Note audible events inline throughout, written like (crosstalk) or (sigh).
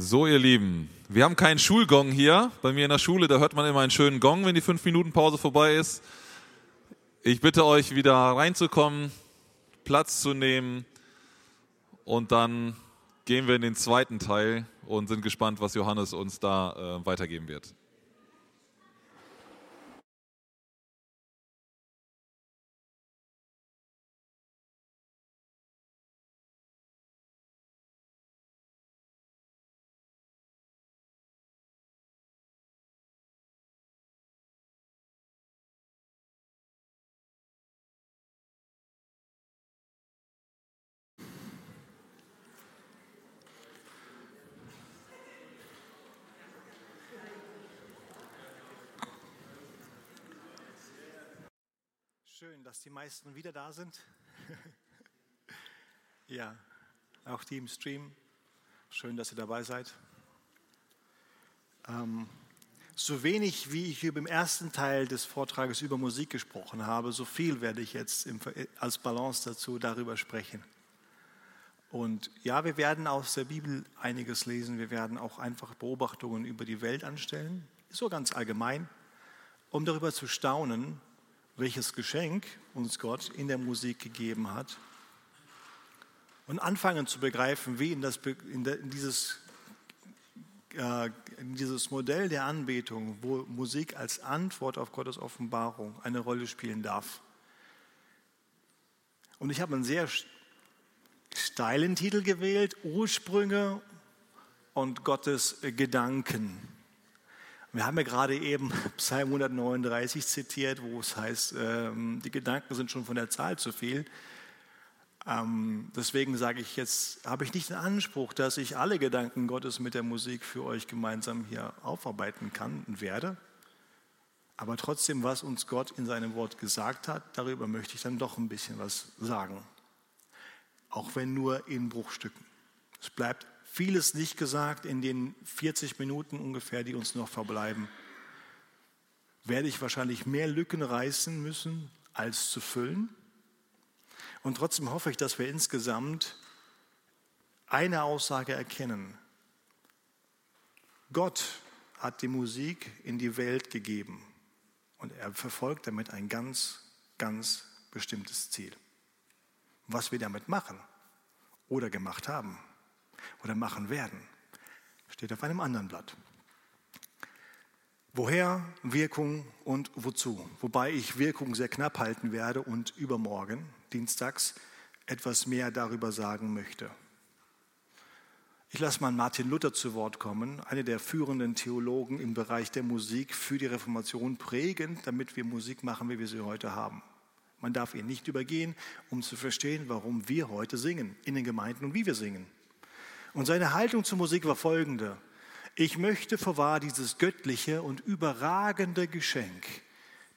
So, ihr Lieben, wir haben keinen Schulgong hier. Bei mir in der Schule, da hört man immer einen schönen Gong, wenn die fünf Minuten Pause vorbei ist. Ich bitte euch, wieder reinzukommen, Platz zu nehmen und dann gehen wir in den zweiten Teil und sind gespannt, was Johannes uns da äh, weitergeben wird. Dass die meisten wieder da sind. (laughs) ja, auch die im Stream. Schön, dass ihr dabei seid. Ähm, so wenig, wie ich über im ersten Teil des Vortrages über Musik gesprochen habe, so viel werde ich jetzt im, als Balance dazu darüber sprechen. Und ja, wir werden aus der Bibel einiges lesen. Wir werden auch einfach Beobachtungen über die Welt anstellen, so ganz allgemein, um darüber zu staunen, welches Geschenk uns Gott in der Musik gegeben hat und anfangen zu begreifen, wie in, das, in, dieses, äh, in dieses Modell der Anbetung, wo Musik als Antwort auf Gottes Offenbarung eine Rolle spielen darf. Und ich habe einen sehr steilen Titel gewählt, Ursprünge und Gottes Gedanken. Wir haben ja gerade eben (laughs) Psalm 139 zitiert, wo es heißt, ähm, die Gedanken sind schon von der Zahl zu viel. Ähm, deswegen sage ich jetzt, habe ich nicht den Anspruch, dass ich alle Gedanken Gottes mit der Musik für euch gemeinsam hier aufarbeiten kann und werde. Aber trotzdem, was uns Gott in seinem Wort gesagt hat, darüber möchte ich dann doch ein bisschen was sagen. Auch wenn nur in Bruchstücken. Es bleibt vieles nicht gesagt in den 40 Minuten ungefähr, die uns noch verbleiben. Werde ich wahrscheinlich mehr Lücken reißen müssen, als zu füllen. Und trotzdem hoffe ich, dass wir insgesamt eine Aussage erkennen. Gott hat die Musik in die Welt gegeben und er verfolgt damit ein ganz, ganz bestimmtes Ziel. Was wir damit machen oder gemacht haben, oder machen werden. Steht auf einem anderen Blatt. Woher Wirkung und wozu? Wobei ich Wirkung sehr knapp halten werde und übermorgen, dienstags, etwas mehr darüber sagen möchte. Ich lasse mal Martin Luther zu Wort kommen, einer der führenden Theologen im Bereich der Musik für die Reformation, prägend, damit wir Musik machen, wie wir sie heute haben. Man darf ihn nicht übergehen, um zu verstehen, warum wir heute singen, in den Gemeinden und wie wir singen. Und seine Haltung zur Musik war folgende. Ich möchte vorwahr dieses göttliche und überragende Geschenk,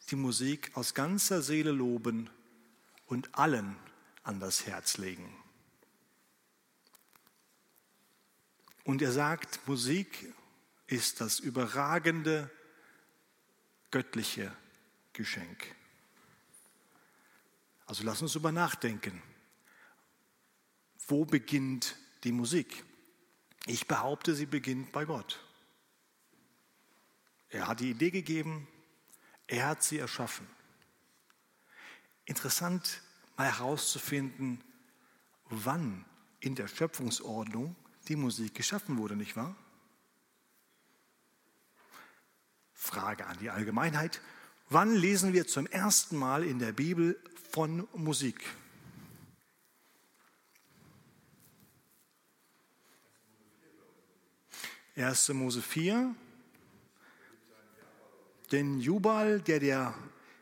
die Musik aus ganzer Seele loben und allen an das Herz legen. Und er sagt, Musik ist das überragende göttliche Geschenk. Also lass uns über nachdenken. Wo beginnt die Musik. Ich behaupte, sie beginnt bei Gott. Er hat die Idee gegeben, er hat sie erschaffen. Interessant mal herauszufinden, wann in der Schöpfungsordnung die Musik geschaffen wurde, nicht wahr? Frage an die Allgemeinheit. Wann lesen wir zum ersten Mal in der Bibel von Musik? 1. Mose 4. Denn Jubal, der der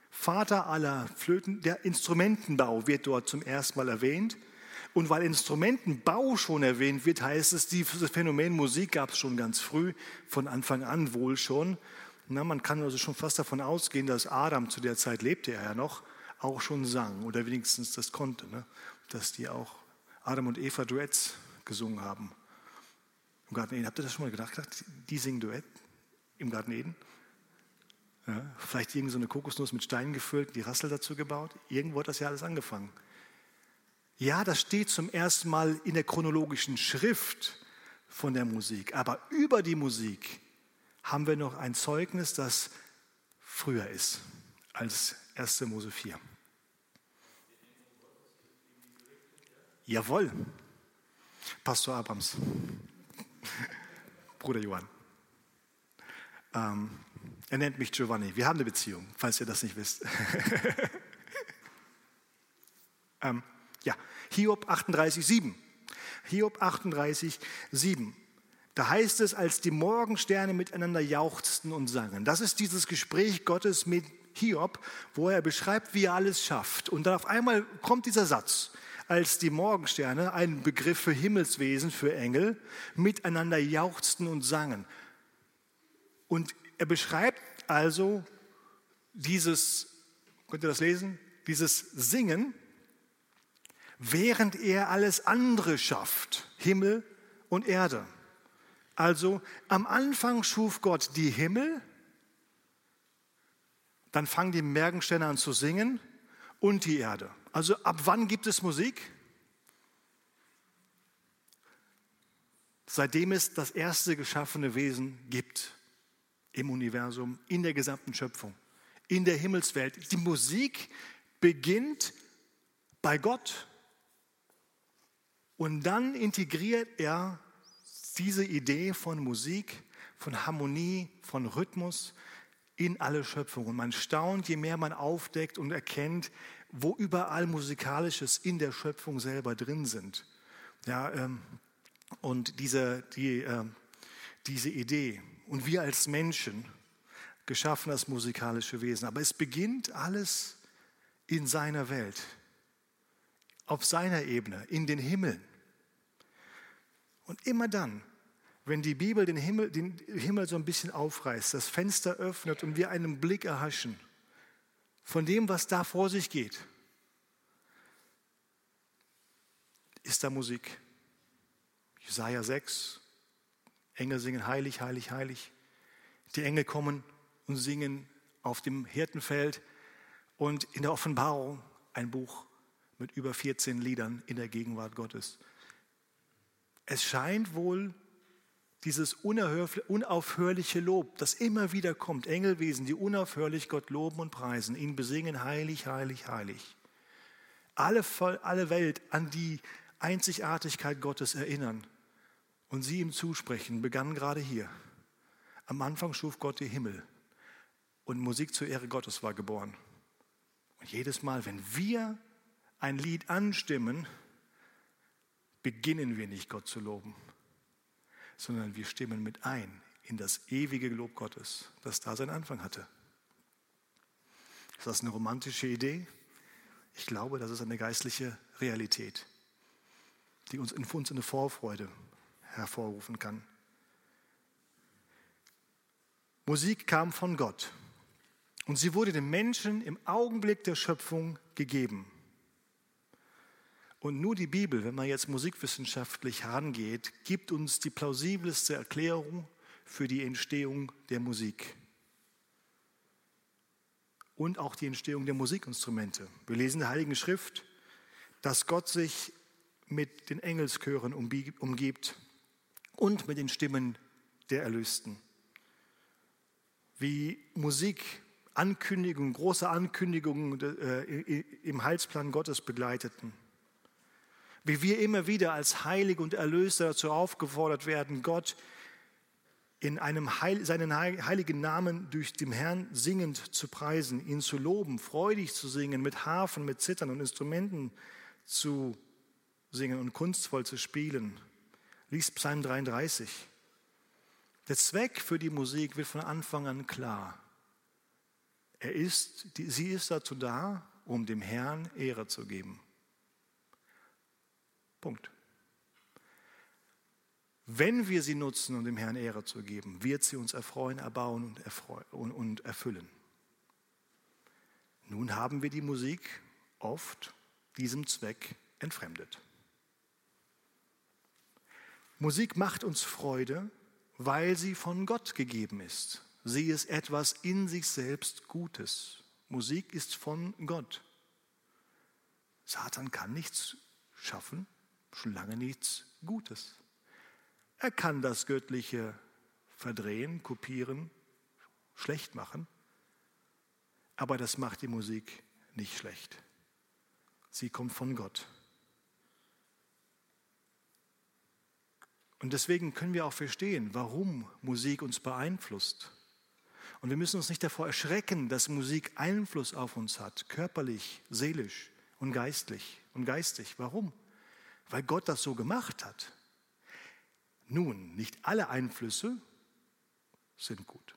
Vater aller Flöten, der Instrumentenbau wird dort zum ersten Mal erwähnt. Und weil Instrumentenbau schon erwähnt wird, heißt es, dieses Phänomen Musik gab es schon ganz früh, von Anfang an wohl schon. Na, man kann also schon fast davon ausgehen, dass Adam, zu der Zeit lebte er ja noch, auch schon sang oder wenigstens das konnte, ne? dass die auch Adam und Eva Duets gesungen haben. Im Garten Eden, habt ihr das schon mal gedacht? Die singen Duett im Garten Eden. Ja, vielleicht irgend so eine Kokosnuss mit Steinen gefüllt, die Rassel dazu gebaut. Irgendwo hat das ja alles angefangen. Ja, das steht zum ersten Mal in der chronologischen Schrift, von der Musik. Aber über die Musik haben wir noch ein Zeugnis, das früher ist als 1. Mose 4. Jawohl, Pastor Abrams, (laughs) Bruder Johann. Ähm, er nennt mich Giovanni. Wir haben eine Beziehung, falls ihr das nicht wisst. (laughs) ähm, ja, Hiob 38, 7. Hiob 38, 7. Da heißt es, als die Morgensterne miteinander jauchzten und sangen. Das ist dieses Gespräch Gottes mit Hiob, wo er beschreibt, wie er alles schafft. Und dann auf einmal kommt dieser Satz, als die Morgensterne, ein Begriff für Himmelswesen, für Engel, miteinander jauchzten und sangen. Und er beschreibt also dieses, könnt ihr das lesen? Dieses Singen, während er alles andere schafft, Himmel und Erde. Also am Anfang schuf Gott die Himmel, dann fangen die Mergensterne an zu singen und die Erde. Also ab wann gibt es Musik? Seitdem es das erste geschaffene Wesen gibt im Universum, in der gesamten Schöpfung, in der Himmelswelt. Die Musik beginnt bei Gott und dann integriert er diese Idee von Musik, von Harmonie, von Rhythmus in alle Schöpfung. Und man staunt, je mehr man aufdeckt und erkennt, wo überall Musikalisches in der Schöpfung selber drin sind. Ja, ähm, und diese, die, äh, diese Idee. Und wir als Menschen geschaffen als musikalische Wesen. Aber es beginnt alles in seiner Welt, auf seiner Ebene, in den Himmeln. Und immer dann, wenn die Bibel den Himmel, den Himmel so ein bisschen aufreißt, das Fenster öffnet und wir einen Blick erhaschen von dem, was da vor sich geht, ist da Musik. Jesaja 6, Engel singen heilig, heilig, heilig. Die Engel kommen und singen auf dem Hirtenfeld und in der Offenbarung ein Buch mit über 14 Liedern in der Gegenwart Gottes. Es scheint wohl dieses unaufhörliche Lob, das immer wieder kommt, Engelwesen, die unaufhörlich Gott loben und preisen, ihn besingen, heilig, heilig, heilig. Alle, alle Welt an die Einzigartigkeit Gottes erinnern und sie ihm zusprechen, begann gerade hier. Am Anfang schuf Gott die Himmel und Musik zur Ehre Gottes war geboren. Und jedes Mal, wenn wir ein Lied anstimmen, beginnen wir nicht Gott zu loben, sondern wir stimmen mit ein in das ewige Lob Gottes, das da seinen Anfang hatte. Ist das eine romantische Idee? Ich glaube, das ist eine geistliche Realität, die uns in uns eine Vorfreude hervorrufen kann. Musik kam von Gott und sie wurde dem Menschen im Augenblick der Schöpfung gegeben. Und nur die Bibel, wenn man jetzt musikwissenschaftlich herangeht, gibt uns die plausibelste Erklärung für die Entstehung der Musik und auch die Entstehung der Musikinstrumente. Wir lesen in der Heiligen Schrift, dass Gott sich mit den Engelschören umgibt und mit den Stimmen der Erlösten. Wie Musik Ankündigungen, große Ankündigungen äh, im Heilsplan Gottes begleiteten wie wir immer wieder als Heilig und Erlöser dazu aufgefordert werden, Gott in einem Heil, seinen heiligen Namen durch den Herrn singend zu preisen, ihn zu loben, freudig zu singen, mit Harfen, mit Zittern und Instrumenten zu singen und kunstvoll zu spielen. Lies Psalm 33. Der Zweck für die Musik wird von Anfang an klar. Er ist, sie ist dazu da, um dem Herrn Ehre zu geben. Punkt. Wenn wir sie nutzen, um dem Herrn Ehre zu geben, wird sie uns erfreuen, erbauen und, erfreuen und erfüllen. Nun haben wir die Musik oft diesem Zweck entfremdet. Musik macht uns Freude, weil sie von Gott gegeben ist. Sie ist etwas in sich selbst Gutes. Musik ist von Gott. Satan kann nichts schaffen, schon lange nichts Gutes. Er kann das Göttliche verdrehen, kopieren, schlecht machen, aber das macht die Musik nicht schlecht. Sie kommt von Gott. Und deswegen können wir auch verstehen, warum Musik uns beeinflusst. Und wir müssen uns nicht davor erschrecken, dass Musik Einfluss auf uns hat, körperlich, seelisch und geistlich und geistig. Warum? Weil Gott das so gemacht hat. Nun, nicht alle Einflüsse sind gut.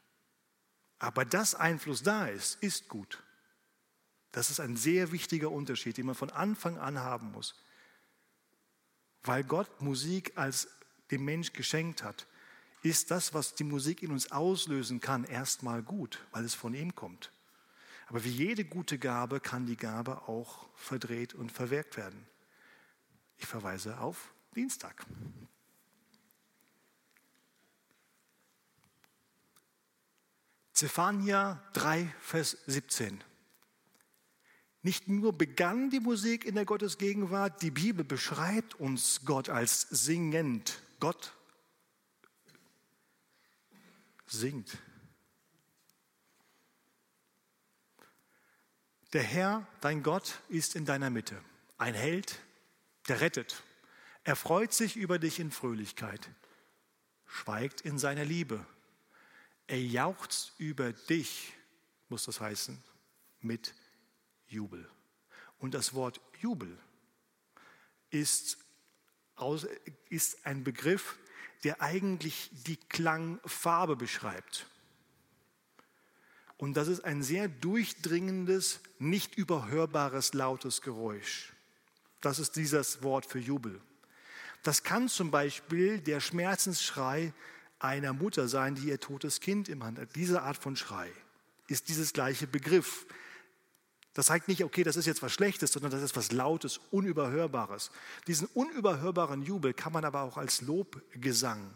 Aber dass Einfluss da ist, ist gut. Das ist ein sehr wichtiger Unterschied, den man von Anfang an haben muss. Weil Gott Musik als dem Mensch geschenkt hat, ist das, was die Musik in uns auslösen kann, erstmal gut, weil es von ihm kommt. Aber wie jede gute Gabe kann die Gabe auch verdreht und verwirkt werden. Ich verweise auf Dienstag. Zephania 3, Vers 17. Nicht nur begann die Musik in der Gottesgegenwart, die Bibel beschreibt uns Gott als singend. Gott singt. Der Herr, dein Gott, ist in deiner Mitte. Ein Held, der rettet. Er freut sich über dich in Fröhlichkeit, schweigt in seiner Liebe. Er jauchzt über dich, muss das heißen, mit Jubel. Und das Wort Jubel ist, ist ein Begriff, der eigentlich die Klangfarbe beschreibt. Und das ist ein sehr durchdringendes, nicht überhörbares, lautes Geräusch. Das ist dieses Wort für Jubel. Das kann zum Beispiel der Schmerzensschrei einer Mutter sein, die ihr totes Kind im Hand hat. Diese Art von Schrei ist dieses gleiche Begriff. Das zeigt nicht, okay, das ist jetzt was Schlechtes, sondern das ist was Lautes, Unüberhörbares. Diesen unüberhörbaren Jubel kann man aber auch als Lobgesang,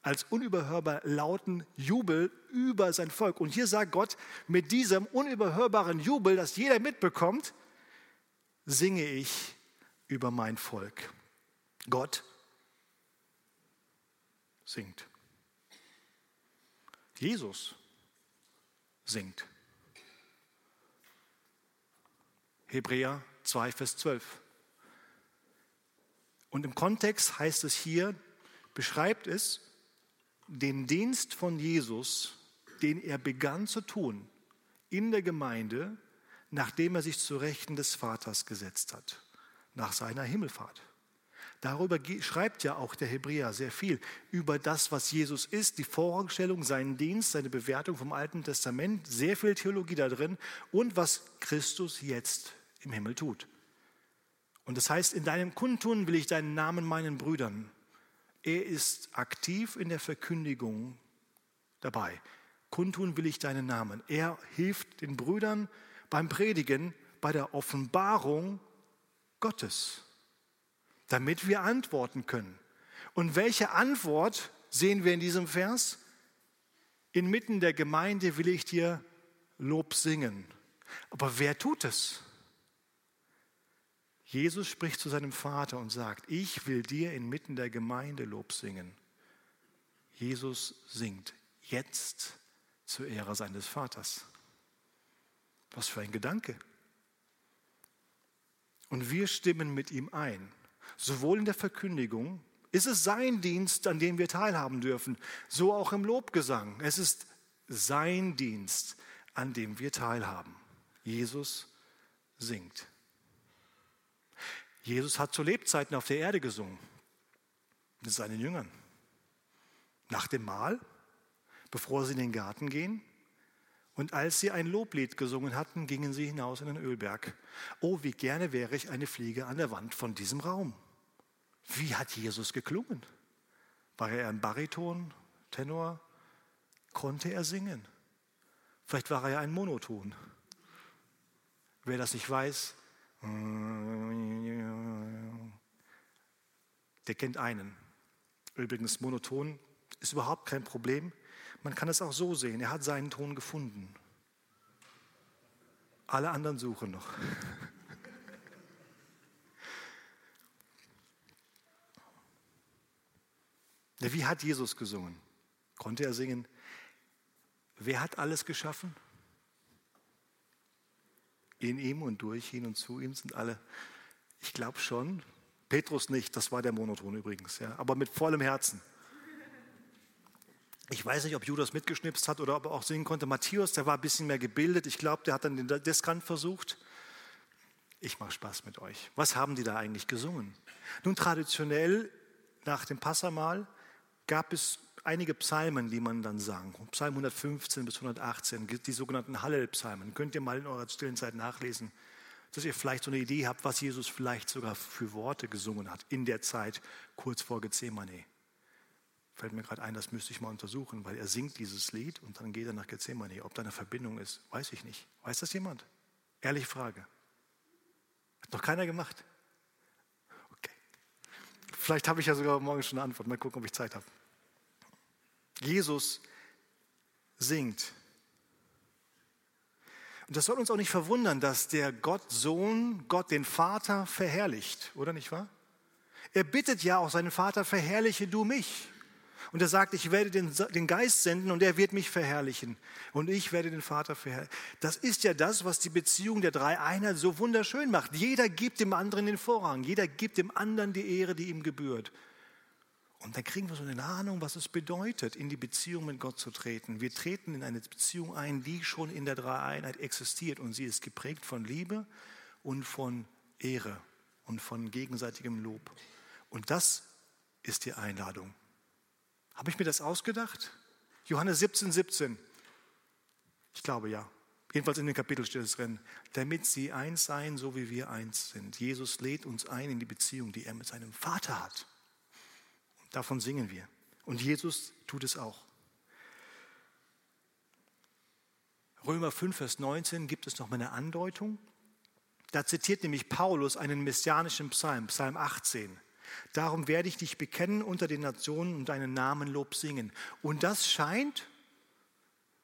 als unüberhörbar lauten Jubel über sein Volk. Und hier sagt Gott, mit diesem unüberhörbaren Jubel, das jeder mitbekommt, singe ich über mein Volk. Gott singt. Jesus singt. Hebräer 2, Vers 12. Und im Kontext heißt es hier, beschreibt es den Dienst von Jesus, den er begann zu tun in der Gemeinde, nachdem er sich zu Rechten des Vaters gesetzt hat, nach seiner Himmelfahrt. Darüber schreibt ja auch der Hebräer sehr viel, über das, was Jesus ist, die Vorstellung, seinen Dienst, seine Bewertung vom Alten Testament, sehr viel Theologie da drin und was Christus jetzt im Himmel tut. Und das heißt, in deinem Kundtun will ich deinen Namen meinen Brüdern. Er ist aktiv in der Verkündigung dabei. Kundtun will ich deinen Namen. Er hilft den Brüdern beim Predigen, bei der Offenbarung Gottes, damit wir antworten können. Und welche Antwort sehen wir in diesem Vers? Inmitten der Gemeinde will ich dir Lob singen. Aber wer tut es? Jesus spricht zu seinem Vater und sagt, ich will dir inmitten der Gemeinde Lob singen. Jesus singt jetzt zur Ehre seines Vaters. Was für ein Gedanke. Und wir stimmen mit ihm ein. Sowohl in der Verkündigung, ist es sein Dienst, an dem wir teilhaben dürfen, so auch im Lobgesang. Es ist sein Dienst, an dem wir teilhaben. Jesus singt. Jesus hat zu Lebzeiten auf der Erde gesungen mit seinen Jüngern. Nach dem Mahl, bevor sie in den Garten gehen. Und als sie ein Loblied gesungen hatten, gingen sie hinaus in den Ölberg. Oh, wie gerne wäre ich eine Fliege an der Wand von diesem Raum. Wie hat Jesus geklungen? War er ein Bariton, Tenor? Konnte er singen? Vielleicht war er ein Monoton. Wer das nicht weiß, der kennt einen. Übrigens, monoton ist überhaupt kein Problem. Man kann es auch so sehen. Er hat seinen Ton gefunden. Alle anderen suchen noch. Wie hat Jesus gesungen? Konnte er singen? Wer hat alles geschaffen? In ihm und durch ihn und zu ihm sind alle. Ich glaube schon. Petrus nicht, das war der Monoton übrigens, ja, aber mit vollem Herzen. Ich weiß nicht, ob Judas mitgeschnipst hat oder ob er auch singen konnte. Matthäus, der war ein bisschen mehr gebildet. Ich glaube, der hat dann den Deskant versucht. Ich mache Spaß mit euch. Was haben die da eigentlich gesungen? Nun, traditionell nach dem Passamal gab es einige Psalmen, die man dann sang. Psalm 115 bis 118, die sogenannten Hallel-Psalmen. Könnt ihr mal in eurer stillen Zeit nachlesen, dass ihr vielleicht so eine Idee habt, was Jesus vielleicht sogar für Worte gesungen hat in der Zeit kurz vor Gethsemane. Fällt mir gerade ein, das müsste ich mal untersuchen, weil er singt dieses Lied und dann geht er nach Gethsemane. Ob da eine Verbindung ist, weiß ich nicht. Weiß das jemand? Ehrliche Frage. Hat noch keiner gemacht? Okay. Vielleicht habe ich ja sogar morgen schon eine Antwort. Mal gucken, ob ich Zeit habe. Jesus singt. Und das soll uns auch nicht verwundern, dass der Gott Sohn, Gott den Vater verherrlicht, oder nicht wahr? Er bittet ja auch seinen Vater, verherrliche du mich. Und er sagt, ich werde den, den Geist senden und er wird mich verherrlichen. Und ich werde den Vater verherrlichen. Das ist ja das, was die Beziehung der drei Einheit so wunderschön macht. Jeder gibt dem anderen den Vorrang. Jeder gibt dem anderen die Ehre, die ihm gebührt. Und dann kriegen wir so eine Ahnung, was es bedeutet, in die Beziehung mit Gott zu treten. Wir treten in eine Beziehung ein, die schon in der Dreieinheit existiert. Und sie ist geprägt von Liebe und von Ehre und von gegenseitigem Lob. Und das ist die Einladung. Habe ich mir das ausgedacht? Johannes 17, 17. Ich glaube ja. Jedenfalls in dem Kapitel steht es drin. Damit sie eins seien, so wie wir eins sind. Jesus lädt uns ein in die Beziehung, die er mit seinem Vater hat. Und davon singen wir. Und Jesus tut es auch. Römer 5, Vers 19 gibt es noch mal eine Andeutung. Da zitiert nämlich Paulus einen messianischen Psalm, Psalm 18. Darum werde ich dich bekennen unter den Nationen und deinen Namen Lob singen. Und das scheint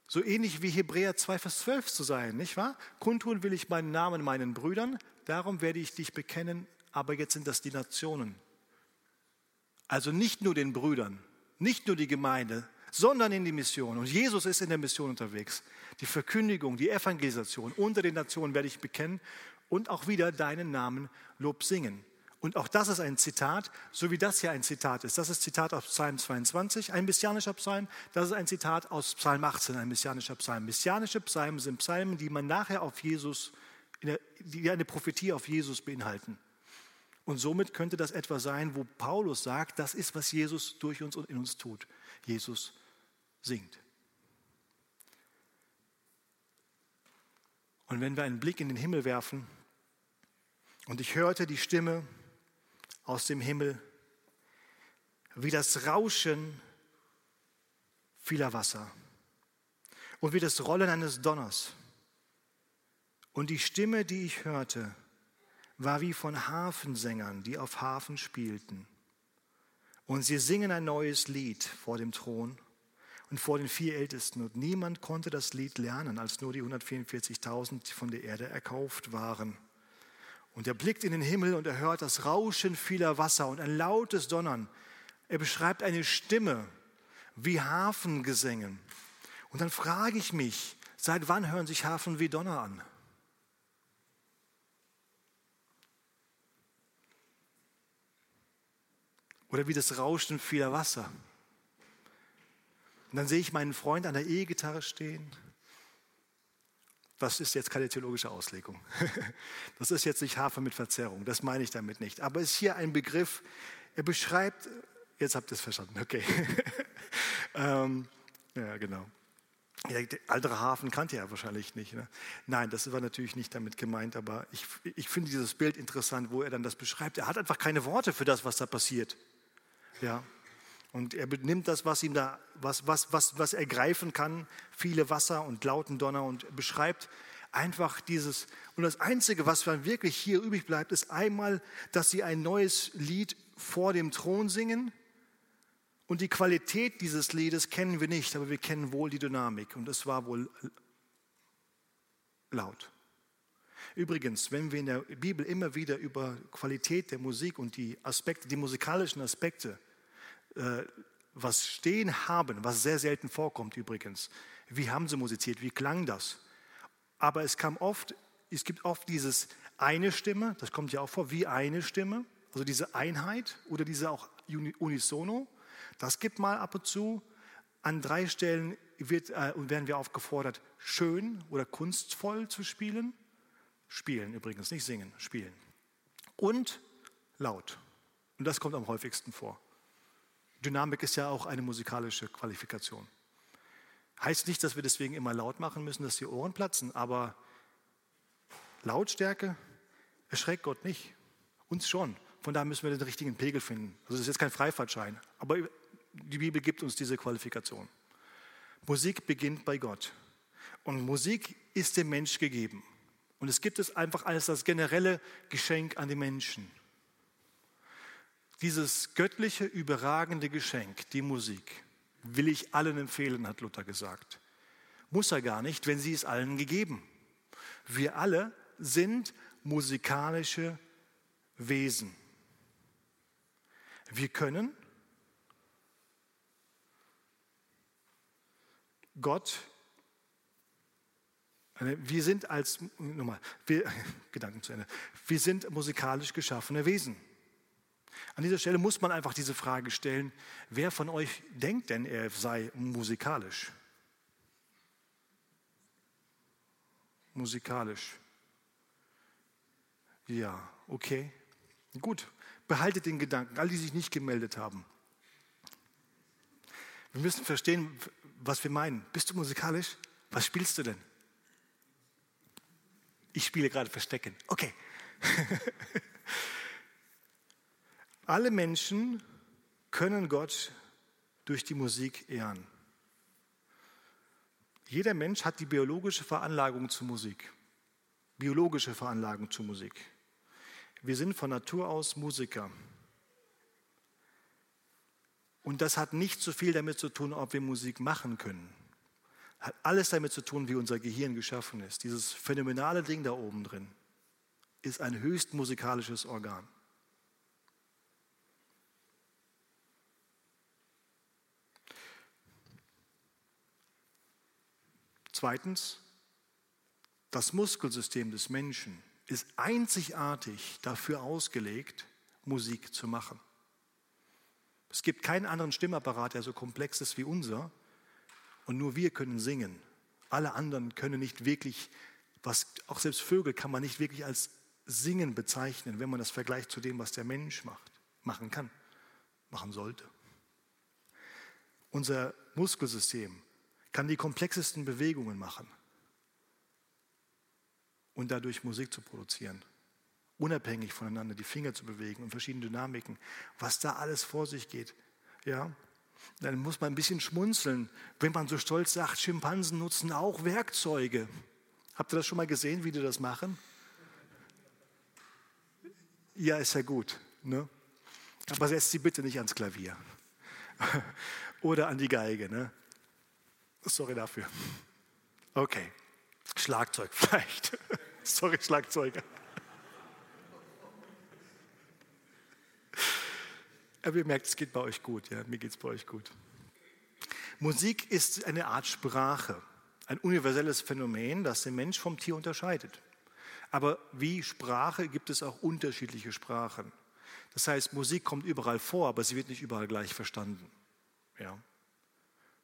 so ähnlich wie Hebräer 2, Vers 12 zu sein, nicht wahr? Kundtun will ich meinen Namen meinen Brüdern, darum werde ich dich bekennen, aber jetzt sind das die Nationen. Also nicht nur den Brüdern, nicht nur die Gemeinde, sondern in die Mission. Und Jesus ist in der Mission unterwegs. Die Verkündigung, die Evangelisation unter den Nationen werde ich bekennen und auch wieder deinen Namen Lob singen. Und auch das ist ein Zitat, so wie das hier ein Zitat ist. Das ist Zitat aus Psalm 22, ein messianischer Psalm. Das ist ein Zitat aus Psalm 18, ein messianischer Psalm. Messianische Psalmen sind Psalmen, die man nachher auf Jesus, die eine Prophetie auf Jesus beinhalten. Und somit könnte das etwas sein, wo Paulus sagt, das ist, was Jesus durch uns und in uns tut. Jesus singt. Und wenn wir einen Blick in den Himmel werfen, und ich hörte die Stimme aus dem Himmel, wie das Rauschen vieler Wasser und wie das Rollen eines Donners. Und die Stimme, die ich hörte, war wie von Hafensängern, die auf Hafen spielten. Und sie singen ein neues Lied vor dem Thron und vor den vier Ältesten. Und niemand konnte das Lied lernen, als nur die 144.000, die von der Erde erkauft waren. Und er blickt in den Himmel und er hört das Rauschen vieler Wasser und ein lautes Donnern. Er beschreibt eine Stimme wie Hafengesängen. Und dann frage ich mich, seit wann hören sich Hafen wie Donner an? Oder wie das Rauschen vieler Wasser. Und dann sehe ich meinen Freund an der E-Gitarre stehen das ist jetzt keine theologische Auslegung. (laughs) Das ist jetzt nicht Hafer mit Verzerrung, das meine ich damit nicht. Aber es ist hier ein Begriff, er beschreibt, jetzt habt ihr es verstanden, okay. (laughs) ähm, ja, genau. Der andere Hafen kannte er wahrscheinlich nicht. Ne? Nein, das war natürlich nicht damit gemeint, aber ich, ich finde dieses Bild interessant, wo er dann das beschreibt. Er hat einfach keine Worte für das, was da passiert. Ja, und er benimmt das, was ihm da, was, was, was, was er greifen kann, viele Wasser und lauten Donner und beschreibt einfach dieses. Und das Einzige, was dann wirklich hier übrig bleibt, ist einmal, dass sie ein neues Lied vor dem Thron singen. Und die Qualität dieses Liedes kennen wir nicht, aber wir kennen wohl die Dynamik. Und es war wohl laut. Übrigens, wenn wir in der Bibel immer wieder über Qualität der Musik und die Aspekte, die musikalischen Aspekte äh, was stehen haben, was sehr selten vorkommt übrigens. Wie haben sie musiziert? Wie klang das? Aber es kam oft, es gibt oft dieses eine Stimme, das kommt ja auch vor, wie eine Stimme, also diese Einheit oder diese auch unisono. Das gibt mal ab und zu. An drei Stellen wird, äh, werden wir aufgefordert, schön oder kunstvoll zu spielen. Spielen übrigens, nicht singen, spielen. Und laut. Und das kommt am häufigsten vor. Dynamik ist ja auch eine musikalische Qualifikation. Heißt nicht, dass wir deswegen immer laut machen müssen, dass die Ohren platzen, aber Lautstärke erschreckt Gott nicht. Uns schon. Von daher müssen wir den richtigen Pegel finden. Also das ist jetzt kein Freifahrtschein, aber die Bibel gibt uns diese Qualifikation. Musik beginnt bei Gott. Und Musik ist dem Mensch gegeben. Und es gibt es einfach als das generelle Geschenk an die Menschen. Dieses göttliche, überragende Geschenk, die Musik, will ich allen empfehlen, hat Luther gesagt. Muss er gar nicht, wenn sie es allen gegeben. Wir alle sind musikalische Wesen. Wir können Gott, äh, wir sind als, nochmal, wir, (laughs) Gedanken zu Ende, wir sind musikalisch geschaffene Wesen. An dieser Stelle muss man einfach diese Frage stellen, wer von euch denkt denn, er sei musikalisch? Musikalisch. Ja, okay. Gut, behaltet den Gedanken, all die sich nicht gemeldet haben. Wir müssen verstehen, was wir meinen. Bist du musikalisch? Was spielst du denn? Ich spiele gerade Verstecken. Okay. (laughs) Alle Menschen können Gott durch die Musik ehren. Jeder Mensch hat die biologische Veranlagung zur Musik. Biologische Veranlagung zur Musik. Wir sind von Natur aus Musiker. Und das hat nicht so viel damit zu tun, ob wir Musik machen können. Hat alles damit zu tun, wie unser Gehirn geschaffen ist. Dieses phänomenale Ding da oben drin ist ein höchst musikalisches Organ. Zweitens, das Muskelsystem des Menschen ist einzigartig dafür ausgelegt, Musik zu machen. Es gibt keinen anderen Stimmapparat, der so komplex ist wie unser. Und nur wir können singen. Alle anderen können nicht wirklich, was auch selbst Vögel kann man nicht wirklich als Singen bezeichnen, wenn man das vergleicht zu dem, was der Mensch macht, machen kann, machen sollte. Unser Muskelsystem kann die komplexesten Bewegungen machen und dadurch Musik zu produzieren. Unabhängig voneinander die Finger zu bewegen und verschiedene Dynamiken, was da alles vor sich geht. Ja, dann muss man ein bisschen schmunzeln, wenn man so stolz sagt, Schimpansen nutzen auch Werkzeuge. Habt ihr das schon mal gesehen, wie die das machen? Ja, ist ja gut. Ne? Aber setzt sie bitte nicht ans Klavier (laughs) oder an die Geige. Ne? Sorry dafür. Okay. Schlagzeug vielleicht. (laughs) Sorry, Schlagzeuger. Aber ihr merkt, es geht bei euch gut. Ja? Mir geht es bei euch gut. Musik ist eine Art Sprache, ein universelles Phänomen, das den Mensch vom Tier unterscheidet. Aber wie Sprache gibt es auch unterschiedliche Sprachen. Das heißt, Musik kommt überall vor, aber sie wird nicht überall gleich verstanden. Ja.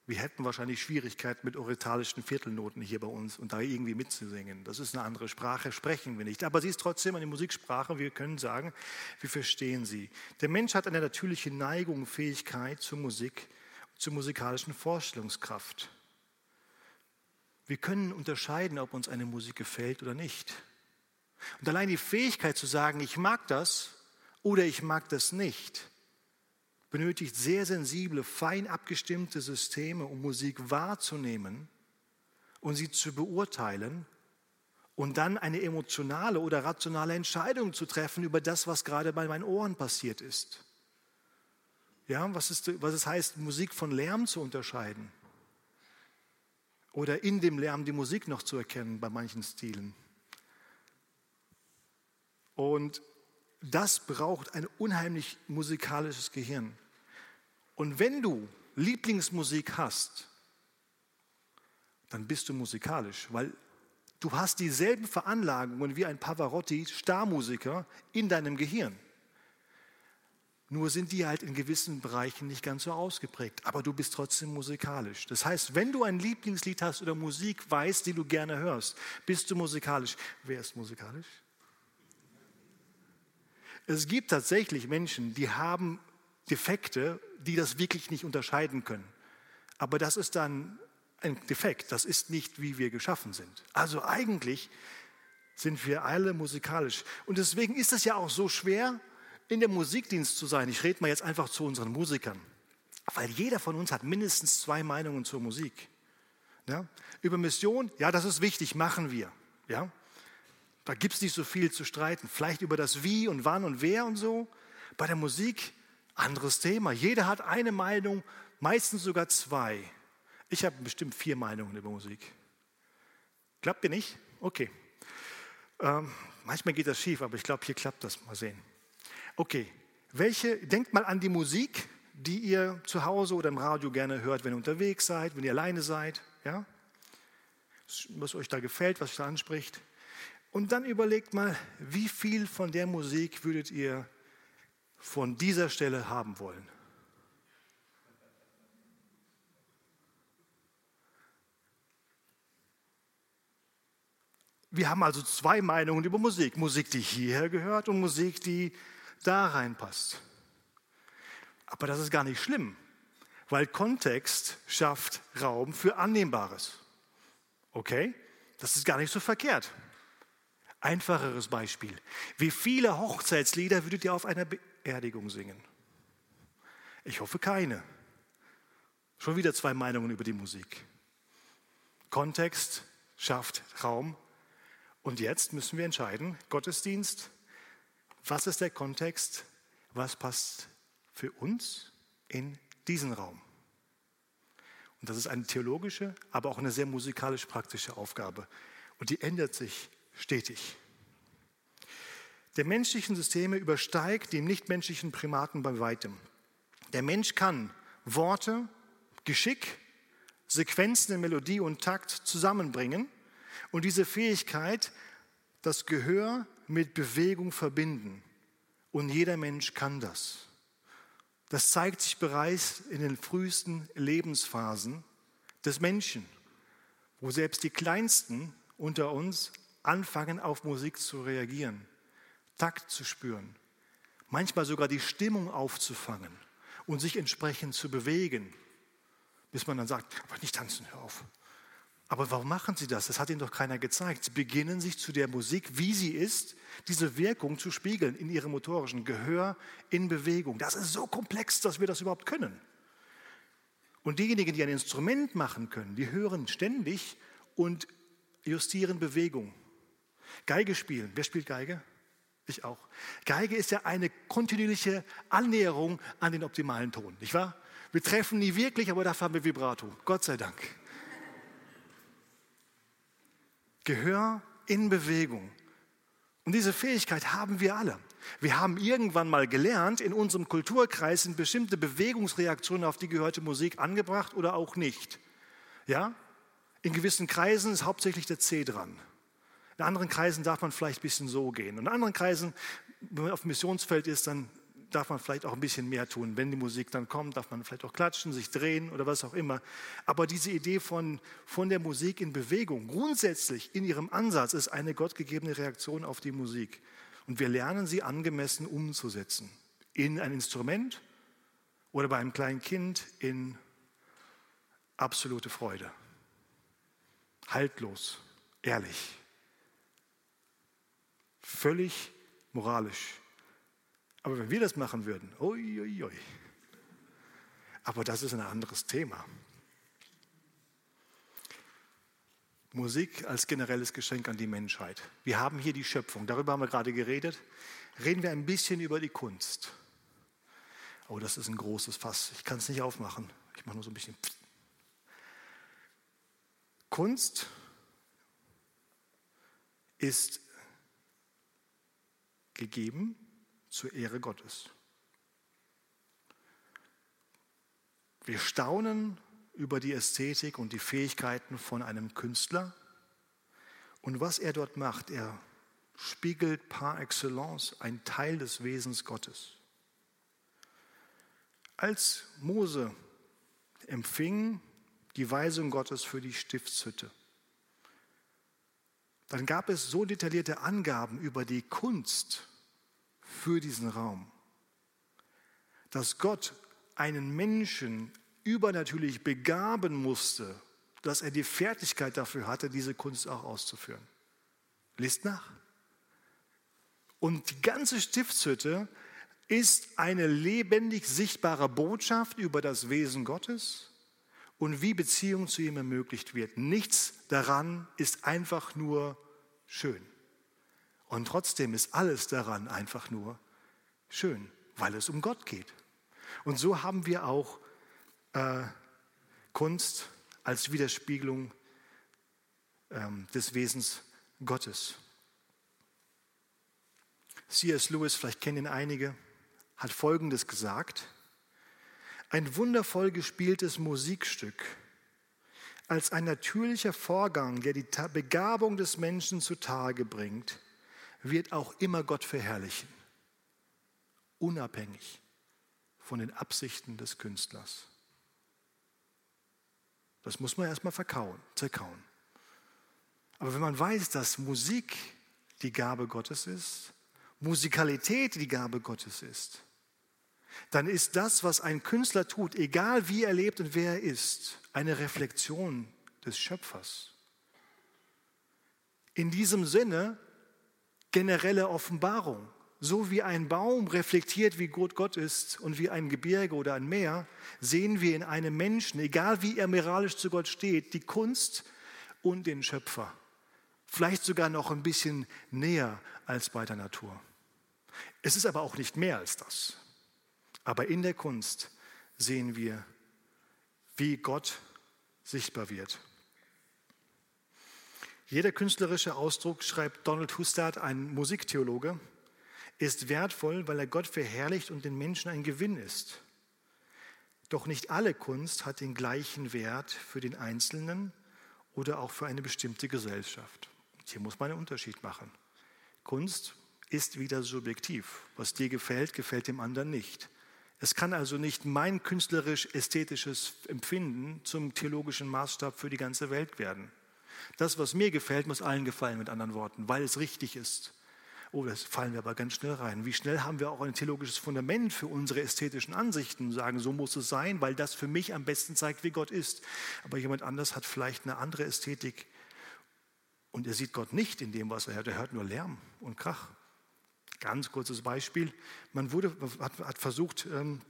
Wir hätten wahrscheinlich Schwierigkeiten mit orientalischen Viertelnoten hier bei uns und da irgendwie mitzusingen. Das ist eine andere Sprache, sprechen wir nicht. Aber sie ist trotzdem eine Musiksprache. Wir können sagen, wir verstehen sie. Der Mensch hat eine natürliche Neigung, Fähigkeit zur Musik, zur musikalischen Vorstellungskraft. Wir können unterscheiden, ob uns eine Musik gefällt oder nicht. Und allein die Fähigkeit zu sagen, ich mag das oder ich mag das nicht, benötigt sehr sensible, fein abgestimmte Systeme, um Musik wahrzunehmen und sie zu beurteilen und dann eine emotionale oder rationale Entscheidung zu treffen über das, was gerade bei meinen Ohren passiert ist. Ja, was, ist, was es heißt, Musik von Lärm zu unterscheiden. Oder in dem Lärm die Musik noch zu erkennen bei manchen Stilen. Und das braucht ein unheimlich musikalisches Gehirn. Und wenn du Lieblingsmusik hast, dann bist du musikalisch, weil du hast dieselben Veranlagungen wie ein Pavarotti, Starmusiker, in deinem Gehirn. Nur sind die halt in gewissen Bereichen nicht ganz so ausgeprägt. Aber du bist trotzdem musikalisch. Das heißt, wenn du ein Lieblingslied hast oder Musik weißt, die du gerne hörst, bist du musikalisch. Wer ist musikalisch? Es gibt tatsächlich Menschen, die haben Defekte, die das wirklich nicht unterscheiden können. Aber das ist dann ein Defekt. Das ist nicht, wie wir geschaffen sind. Also eigentlich sind wir alle musikalisch. Und deswegen ist es ja auch so schwer, in der Musikdienst zu sein. Ich rede mal jetzt einfach zu unseren Musikern, weil jeder von uns hat mindestens zwei Meinungen zur Musik. Ja? Über Mission, ja, das ist wichtig, machen wir. Ja? Da gibt es nicht so viel zu streiten. Vielleicht über das Wie und Wann und Wer und so. Bei der Musik, anderes Thema. Jeder hat eine Meinung, meistens sogar zwei. Ich habe bestimmt vier Meinungen über Musik. Klappt ihr nicht? Okay. Ähm, manchmal geht das schief, aber ich glaube, hier klappt das. Mal sehen. Okay, welche, denkt mal an die Musik, die ihr zu Hause oder im Radio gerne hört, wenn ihr unterwegs seid, wenn ihr alleine seid, ja? Was euch da gefällt, was euch da anspricht. Und dann überlegt mal, wie viel von der Musik würdet ihr von dieser Stelle haben wollen? Wir haben also zwei Meinungen über Musik. Musik, die hierher gehört und Musik, die da reinpasst. Aber das ist gar nicht schlimm, weil Kontext schafft Raum für Annehmbares. Okay? Das ist gar nicht so verkehrt. Einfacheres Beispiel. Wie viele Hochzeitslieder würdet ihr auf einer Beerdigung singen? Ich hoffe keine. Schon wieder zwei Meinungen über die Musik. Kontext schafft Raum. Und jetzt müssen wir entscheiden, Gottesdienst was ist der Kontext? Was passt für uns in diesen Raum? Und das ist eine theologische, aber auch eine sehr musikalisch-praktische Aufgabe. Und die ändert sich stetig. Der menschlichen Systeme übersteigt die nichtmenschlichen Primaten bei weitem. Der Mensch kann Worte, Geschick, Sequenzen in Melodie und Takt zusammenbringen und diese Fähigkeit, das Gehör mit Bewegung verbinden. Und jeder Mensch kann das. Das zeigt sich bereits in den frühesten Lebensphasen des Menschen, wo selbst die Kleinsten unter uns anfangen, auf Musik zu reagieren, Takt zu spüren, manchmal sogar die Stimmung aufzufangen und sich entsprechend zu bewegen, bis man dann sagt, aber nicht tanzen, hör auf. Aber warum machen sie das? Das hat ihnen doch keiner gezeigt. Sie beginnen sich zu der Musik, wie sie ist, diese Wirkung zu spiegeln in ihrem motorischen Gehör in Bewegung. Das ist so komplex, dass wir das überhaupt können. Und diejenigen, die ein Instrument machen können, die hören ständig und justieren Bewegung. Geige spielen. Wer spielt Geige? Ich auch. Geige ist ja eine kontinuierliche Annäherung an den optimalen Ton, nicht wahr? Wir treffen nie wirklich, aber dafür haben wir Vibrato. Gott sei Dank. Gehör in Bewegung. Und diese Fähigkeit haben wir alle. Wir haben irgendwann mal gelernt, in unserem Kulturkreis sind bestimmte Bewegungsreaktionen auf die gehörte Musik angebracht oder auch nicht. Ja? In gewissen Kreisen ist hauptsächlich der C dran. In anderen Kreisen darf man vielleicht ein bisschen so gehen. Und in anderen Kreisen, wenn man auf dem Missionsfeld ist, dann darf man vielleicht auch ein bisschen mehr tun. Wenn die Musik dann kommt, darf man vielleicht auch klatschen, sich drehen oder was auch immer. Aber diese Idee von, von der Musik in Bewegung, grundsätzlich in ihrem Ansatz, ist eine gottgegebene Reaktion auf die Musik. Und wir lernen sie angemessen umzusetzen. In ein Instrument oder bei einem kleinen Kind in absolute Freude. Haltlos, ehrlich, völlig moralisch. Aber wenn wir das machen würden, ui, ui, ui. Aber das ist ein anderes Thema. Musik als generelles Geschenk an die Menschheit. Wir haben hier die Schöpfung, darüber haben wir gerade geredet. Reden wir ein bisschen über die Kunst. Oh, das ist ein großes Fass. Ich kann es nicht aufmachen. Ich mache nur so ein bisschen. Kunst ist gegeben zur Ehre Gottes. Wir staunen über die Ästhetik und die Fähigkeiten von einem Künstler. Und was er dort macht, er spiegelt par excellence ein Teil des Wesens Gottes. Als Mose empfing die Weisung Gottes für die Stiftshütte, dann gab es so detaillierte Angaben über die Kunst für diesen Raum, dass Gott einen Menschen übernatürlich begaben musste, dass er die Fertigkeit dafür hatte, diese Kunst auch auszuführen. Lest nach. Und die ganze Stiftshütte ist eine lebendig sichtbare Botschaft über das Wesen Gottes und wie Beziehung zu ihm ermöglicht wird. Nichts daran ist einfach nur schön. Und trotzdem ist alles daran einfach nur schön, weil es um Gott geht. Und so haben wir auch äh, Kunst als Widerspiegelung ähm, des Wesens Gottes. C.S. Lewis, vielleicht kennen ihn einige, hat Folgendes gesagt. Ein wundervoll gespieltes Musikstück als ein natürlicher Vorgang, der die Begabung des Menschen zutage bringt, wird auch immer Gott verherrlichen, unabhängig von den Absichten des Künstlers. Das muss man erstmal verkauen, zerkauen. Aber wenn man weiß, dass Musik die Gabe Gottes ist, Musikalität die Gabe Gottes ist, dann ist das, was ein Künstler tut, egal wie er lebt und wer er ist, eine Reflexion des Schöpfers. In diesem Sinne generelle Offenbarung. So wie ein Baum reflektiert, wie gut Gott ist und wie ein Gebirge oder ein Meer, sehen wir in einem Menschen, egal wie er moralisch zu Gott steht, die Kunst und den Schöpfer. Vielleicht sogar noch ein bisschen näher als bei der Natur. Es ist aber auch nicht mehr als das. Aber in der Kunst sehen wir, wie Gott sichtbar wird. Jeder künstlerische Ausdruck, schreibt Donald Hustad, ein Musiktheologe, ist wertvoll, weil er Gott verherrlicht und den Menschen ein Gewinn ist. Doch nicht alle Kunst hat den gleichen Wert für den Einzelnen oder auch für eine bestimmte Gesellschaft. Hier muss man einen Unterschied machen. Kunst ist wieder subjektiv. Was dir gefällt, gefällt dem anderen nicht. Es kann also nicht mein künstlerisch-ästhetisches Empfinden zum theologischen Maßstab für die ganze Welt werden. Das, was mir gefällt, muss allen gefallen, mit anderen Worten, weil es richtig ist. Oh, das fallen wir aber ganz schnell rein. Wie schnell haben wir auch ein theologisches Fundament für unsere ästhetischen Ansichten, sagen, so muss es sein, weil das für mich am besten zeigt, wie Gott ist. Aber jemand anders hat vielleicht eine andere Ästhetik und er sieht Gott nicht in dem, was er hört. Er hört nur Lärm und Krach. Ganz kurzes Beispiel. Man wurde, hat, hat versucht, ähm,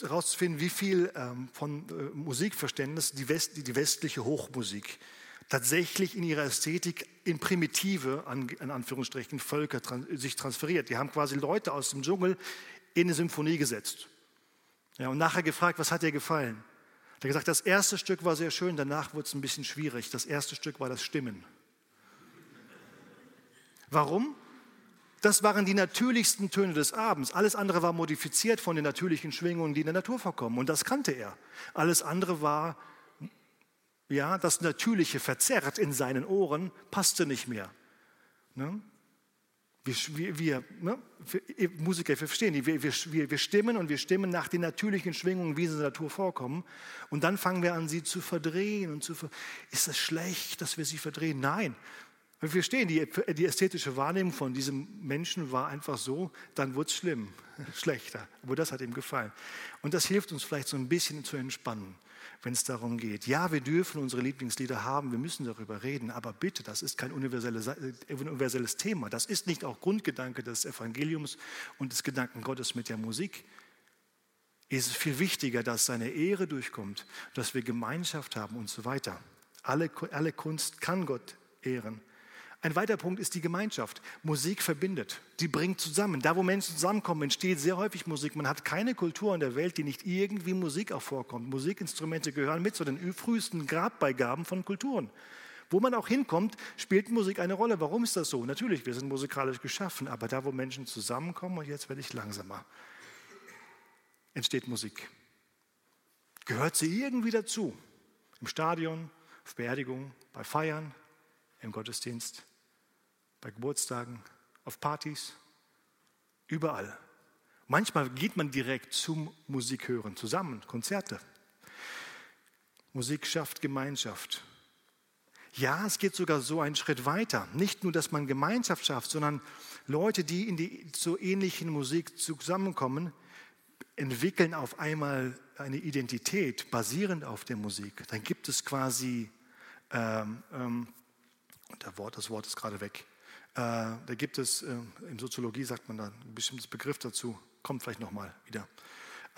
herauszufinden, äh, äh wie viel ähm, von äh, Musikverständnis die, West, die, westliche Hochmusik tatsächlich in ihrer Ästhetik in primitive, an, in Anführungsstrichen, Völker trans, sich transferiert. Die haben quasi Leute aus dem Dschungel in eine Symphonie gesetzt. Ja, und nachher gefragt, was hat dir gefallen? Er hat gesagt, das erste Stück war sehr schön, danach wurde es ein bisschen schwierig. Das erste Stück war das Stimmen. Warum? Das waren die natürlichsten Töne des Abends. Alles andere war modifiziert von den natürlichen Schwingungen, die in der Natur vorkommen. Und das kannte er. Alles andere war, ja, das Natürliche verzerrt in seinen Ohren, passte nicht mehr. Ne? Wir, wir, ne? Musiker, wir verstehen. Wir, wir, wir stimmen und wir stimmen nach den natürlichen Schwingungen, wie sie in der Natur vorkommen. Und dann fangen wir an, sie zu verdrehen. Und zu ver Ist es schlecht, dass wir sie verdrehen? Nein. Wir verstehen, die, die ästhetische Wahrnehmung von diesem Menschen war einfach so, dann wurde es schlimm, (laughs) schlechter. Aber das hat ihm gefallen. Und das hilft uns vielleicht so ein bisschen zu entspannen, wenn es darum geht. Ja, wir dürfen unsere Lieblingslieder haben, wir müssen darüber reden, aber bitte, das ist kein universelles, äh, universelles Thema. Das ist nicht auch Grundgedanke des Evangeliums und des Gedanken Gottes mit der Musik. Es ist viel wichtiger, dass seine Ehre durchkommt, dass wir Gemeinschaft haben und so weiter. Alle, alle Kunst kann Gott ehren. Ein weiterer Punkt ist die Gemeinschaft. Musik verbindet, die bringt zusammen. Da, wo Menschen zusammenkommen, entsteht sehr häufig Musik. Man hat keine Kultur in der Welt, die nicht irgendwie Musik auch vorkommt. Musikinstrumente gehören mit zu den frühesten Grabbeigaben von Kulturen. Wo man auch hinkommt, spielt Musik eine Rolle. Warum ist das so? Natürlich, wir sind musikalisch geschaffen, aber da, wo Menschen zusammenkommen, und jetzt werde ich langsamer, entsteht Musik. gehört sie irgendwie dazu. Im Stadion, auf Beerdigungen, bei Feiern, im Gottesdienst, bei Geburtstagen, auf Partys, überall. Manchmal geht man direkt zum Musikhören zusammen, Konzerte. Musik schafft Gemeinschaft. Ja, es geht sogar so einen Schritt weiter. Nicht nur, dass man Gemeinschaft schafft, sondern Leute, die in die so ähnlichen Musik zusammenkommen, entwickeln auf einmal eine Identität basierend auf der Musik. Dann gibt es quasi, ähm, ähm, der Wort, das Wort ist gerade weg, da gibt es, äh, in Soziologie sagt man da ein bestimmtes Begriff dazu, kommt vielleicht nochmal wieder.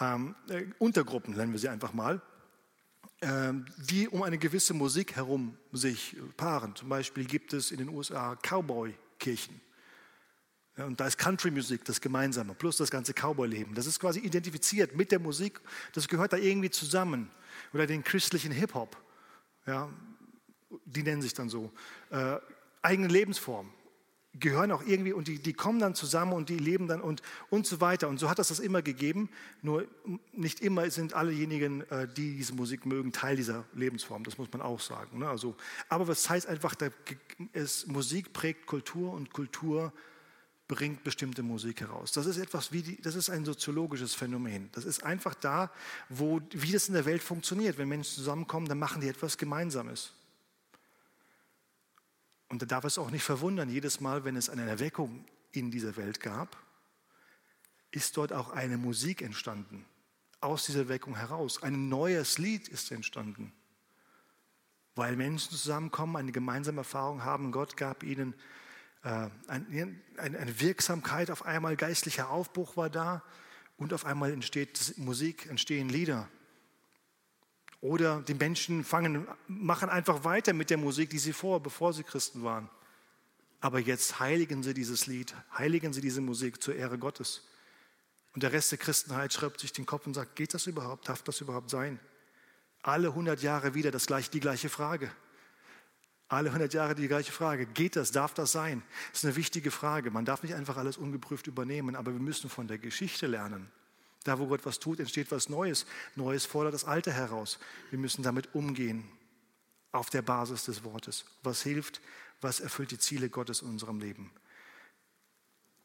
Ähm, äh, Untergruppen nennen wir sie einfach mal, ähm, die um eine gewisse Musik herum sich paaren. Zum Beispiel gibt es in den USA Cowboy-Kirchen. Und da ist Country-Musik das Gemeinsame, plus das ganze Cowboy-Leben. Das ist quasi identifiziert mit der Musik, das gehört da irgendwie zusammen. Oder den christlichen Hip-Hop, ja, die nennen sich dann so. Äh, eigene Lebensform gehören auch irgendwie und die, die kommen dann zusammen und die leben dann und, und so weiter. Und so hat es das immer gegeben. Nur nicht immer sind allejenigen, äh, die diese Musik mögen, Teil dieser Lebensform. Das muss man auch sagen. Ne? Also, aber was heißt einfach, es, Musik prägt Kultur und Kultur bringt bestimmte Musik heraus. Das ist etwas wie die, das ist ein soziologisches Phänomen. Das ist einfach da, wo, wie das in der Welt funktioniert. Wenn Menschen zusammenkommen, dann machen die etwas Gemeinsames. Und da darf es auch nicht verwundern, jedes Mal, wenn es eine Erweckung in dieser Welt gab, ist dort auch eine Musik entstanden. Aus dieser Erweckung heraus. Ein neues Lied ist entstanden. Weil Menschen zusammenkommen, eine gemeinsame Erfahrung haben. Gott gab ihnen äh, eine, eine Wirksamkeit. Auf einmal geistlicher Aufbruch war da. Und auf einmal entsteht Musik, entstehen Lieder. Oder die Menschen fangen, machen einfach weiter mit der Musik, die sie vor, bevor sie Christen waren. Aber jetzt heiligen sie dieses Lied, heiligen sie diese Musik zur Ehre Gottes. Und der Rest der Christenheit schreibt sich den Kopf und sagt, geht das überhaupt? Darf das überhaupt sein? Alle 100 Jahre wieder das gleiche, die gleiche Frage. Alle 100 Jahre die gleiche Frage. Geht das? Darf das sein? Das ist eine wichtige Frage. Man darf nicht einfach alles ungeprüft übernehmen, aber wir müssen von der Geschichte lernen. Da, wo Gott was tut, entsteht was Neues. Neues fordert das Alte heraus. Wir müssen damit umgehen, auf der Basis des Wortes. Was hilft, was erfüllt die Ziele Gottes in unserem Leben.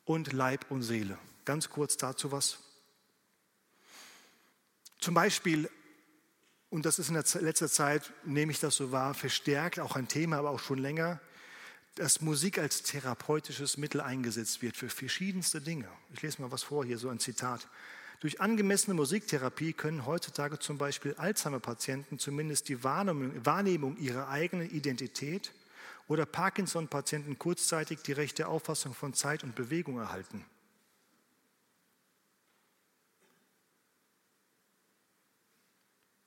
Und Leib und Seele. Ganz kurz dazu was. Zum Beispiel, und das ist in letzter Zeit, nehme ich das so wahr, verstärkt, auch ein Thema, aber auch schon länger, dass Musik als therapeutisches Mittel eingesetzt wird für verschiedenste Dinge. Ich lese mal was vor hier, so ein Zitat. Durch angemessene Musiktherapie können heutzutage zum Beispiel Alzheimer-Patienten zumindest die Wahrnehmung ihrer eigenen Identität oder Parkinson-Patienten kurzzeitig die rechte Auffassung von Zeit und Bewegung erhalten.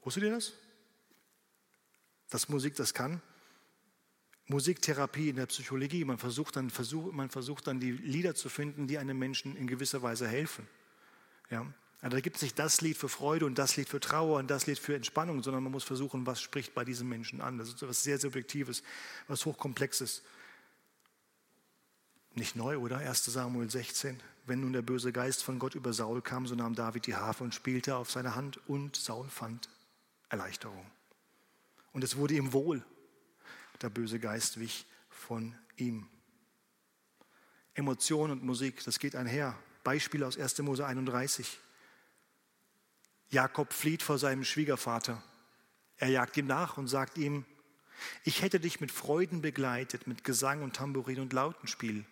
Wusstet ihr das? Dass Musik das kann? Musiktherapie in der Psychologie, man versucht, dann, versuch, man versucht dann die Lieder zu finden, die einem Menschen in gewisser Weise helfen. Ja? Also da gibt es nicht das Lied für Freude und das Lied für Trauer und das Lied für Entspannung, sondern man muss versuchen, was spricht bei diesem Menschen an. Das ist etwas sehr Subjektives, was Hochkomplexes. Nicht neu, oder? 1 Samuel 16. Wenn nun der böse Geist von Gott über Saul kam, so nahm David die Harfe und spielte auf seine Hand und Saul fand Erleichterung. Und es wurde ihm wohl. Der böse Geist wich von ihm. Emotion und Musik, das geht einher. Beispiel aus 1. Mose 31. Jakob flieht vor seinem Schwiegervater. Er jagt ihm nach und sagt ihm, ich hätte dich mit Freuden begleitet, mit Gesang und Tambourin und Lautenspiel.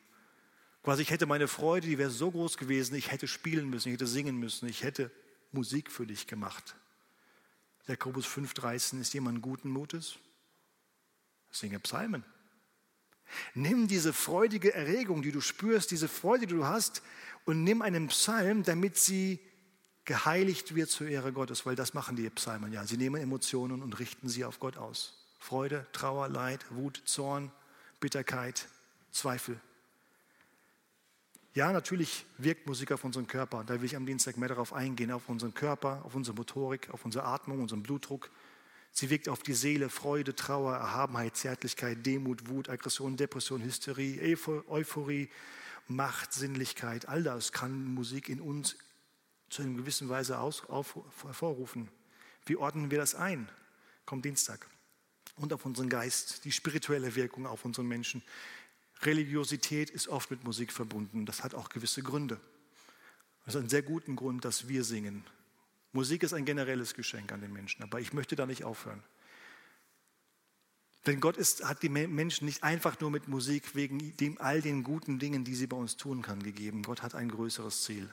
Quasi, ich hätte meine Freude, die wäre so groß gewesen, ich hätte spielen müssen, ich hätte singen müssen, ich hätte Musik für dich gemacht. Jakobus 5,13 ist jemand guten Mutes? Singe Psalmen. Nimm diese freudige Erregung, die du spürst, diese Freude, die du hast, und nimm einen Psalm, damit sie geheiligt wird zur Ehre Gottes, weil das machen die Psalmen ja. Sie nehmen Emotionen und richten sie auf Gott aus. Freude, Trauer, Leid, Wut, Zorn, Bitterkeit, Zweifel. Ja, natürlich wirkt Musik auf unseren Körper. Da will ich am Dienstag mehr darauf eingehen, auf unseren Körper, auf unsere Motorik, auf unsere Atmung, unseren Blutdruck. Sie wirkt auf die Seele, Freude, Trauer, Erhabenheit, Zärtlichkeit, Demut, Wut, Aggression, Depression, Hysterie, Euphorie, Macht, Sinnlichkeit. All das kann Musik in uns zu einer gewissen Weise aus, auf, hervorrufen. Wie ordnen wir das ein? Kommt Dienstag. Und auf unseren Geist, die spirituelle Wirkung auf unseren Menschen. Religiosität ist oft mit Musik verbunden. Das hat auch gewisse Gründe. Das ist ein sehr guten Grund, dass wir singen. Musik ist ein generelles Geschenk an den Menschen, aber ich möchte da nicht aufhören. Denn Gott ist, hat die Menschen nicht einfach nur mit Musik wegen dem, all den guten Dingen, die sie bei uns tun kann, gegeben. Gott hat ein größeres Ziel.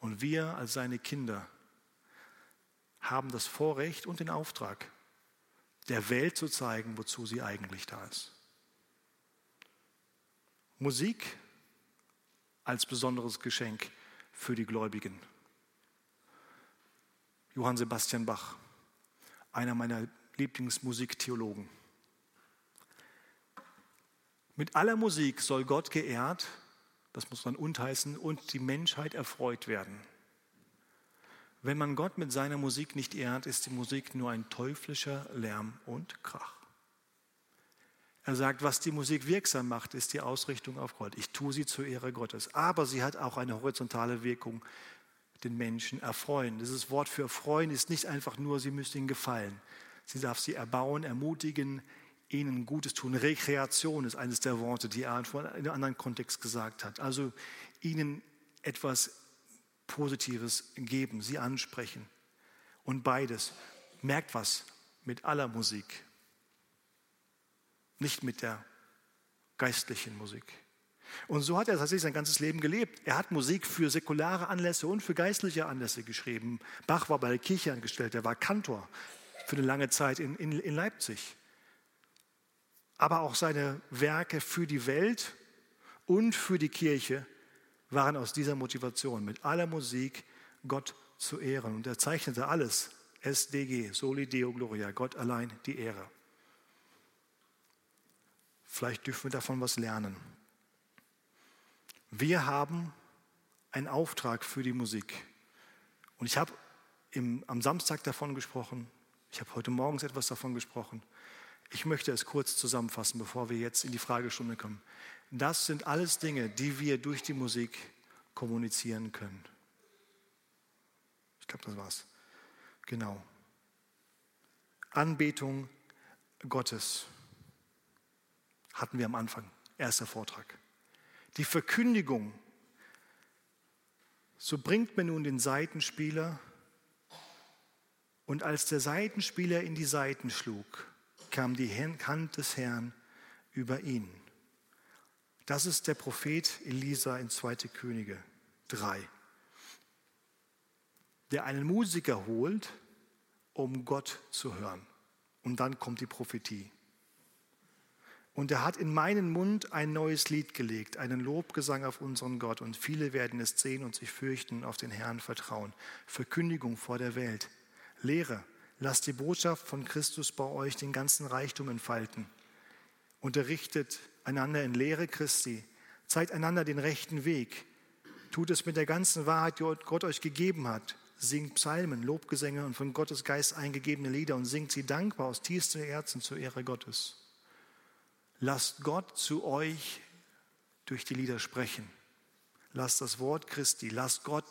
Und wir als seine Kinder haben das Vorrecht und den Auftrag, der Welt zu zeigen, wozu sie eigentlich da ist. Musik als besonderes Geschenk für die Gläubigen. Johann Sebastian Bach, einer meiner Lieblingsmusiktheologen. Mit aller Musik soll Gott geehrt, das muss man untheißen, und die Menschheit erfreut werden. Wenn man Gott mit seiner Musik nicht ehrt, ist die Musik nur ein teuflischer Lärm und Krach. Er sagt, was die Musik wirksam macht, ist die Ausrichtung auf Gott. Ich tue sie zur Ehre Gottes. Aber sie hat auch eine horizontale Wirkung den Menschen erfreuen. Dieses Wort für erfreuen ist nicht einfach nur, sie müsste ihnen gefallen. Sie darf sie erbauen, ermutigen, ihnen Gutes tun. Rekreation ist eines der Worte, die er in einem anderen Kontext gesagt hat. Also ihnen etwas Positives geben, sie ansprechen. Und beides. Merkt was mit aller Musik. Nicht mit der geistlichen Musik. Und so hat er tatsächlich sein ganzes Leben gelebt. Er hat Musik für säkulare Anlässe und für geistliche Anlässe geschrieben. Bach war bei der Kirche angestellt, er war Kantor für eine lange Zeit in, in, in Leipzig. Aber auch seine Werke für die Welt und für die Kirche waren aus dieser Motivation, mit aller Musik Gott zu ehren. Und er zeichnete alles, SDG, Soli Deo Gloria, Gott allein die Ehre. Vielleicht dürfen wir davon was lernen. Wir haben einen Auftrag für die Musik. Und ich habe am Samstag davon gesprochen, ich habe heute morgens etwas davon gesprochen. Ich möchte es kurz zusammenfassen, bevor wir jetzt in die Fragestunde kommen. Das sind alles Dinge, die wir durch die Musik kommunizieren können. Ich glaube, das war's. Genau. Anbetung Gottes hatten wir am Anfang, erster Vortrag die Verkündigung. So bringt man nun den Seitenspieler und als der Seitenspieler in die Seiten schlug, kam die Hand des Herrn über ihn. Das ist der Prophet Elisa in 2. Könige 3, der einen Musiker holt, um Gott zu hören. Und dann kommt die Prophetie. Und er hat in meinen Mund ein neues Lied gelegt, einen Lobgesang auf unseren Gott. Und viele werden es sehen und sich fürchten auf den Herrn vertrauen. Verkündigung vor der Welt. Lehre, lasst die Botschaft von Christus bei euch den ganzen Reichtum entfalten. Unterrichtet einander in Lehre Christi. Zeigt einander den rechten Weg. Tut es mit der ganzen Wahrheit, die Gott euch gegeben hat. Singt Psalmen, Lobgesänge und von Gottes Geist eingegebene Lieder und singt sie dankbar aus tiefstem Herzen zur Ehre Gottes. Lasst Gott zu euch durch die Lieder sprechen. Lasst das Wort Christi, lasst Gott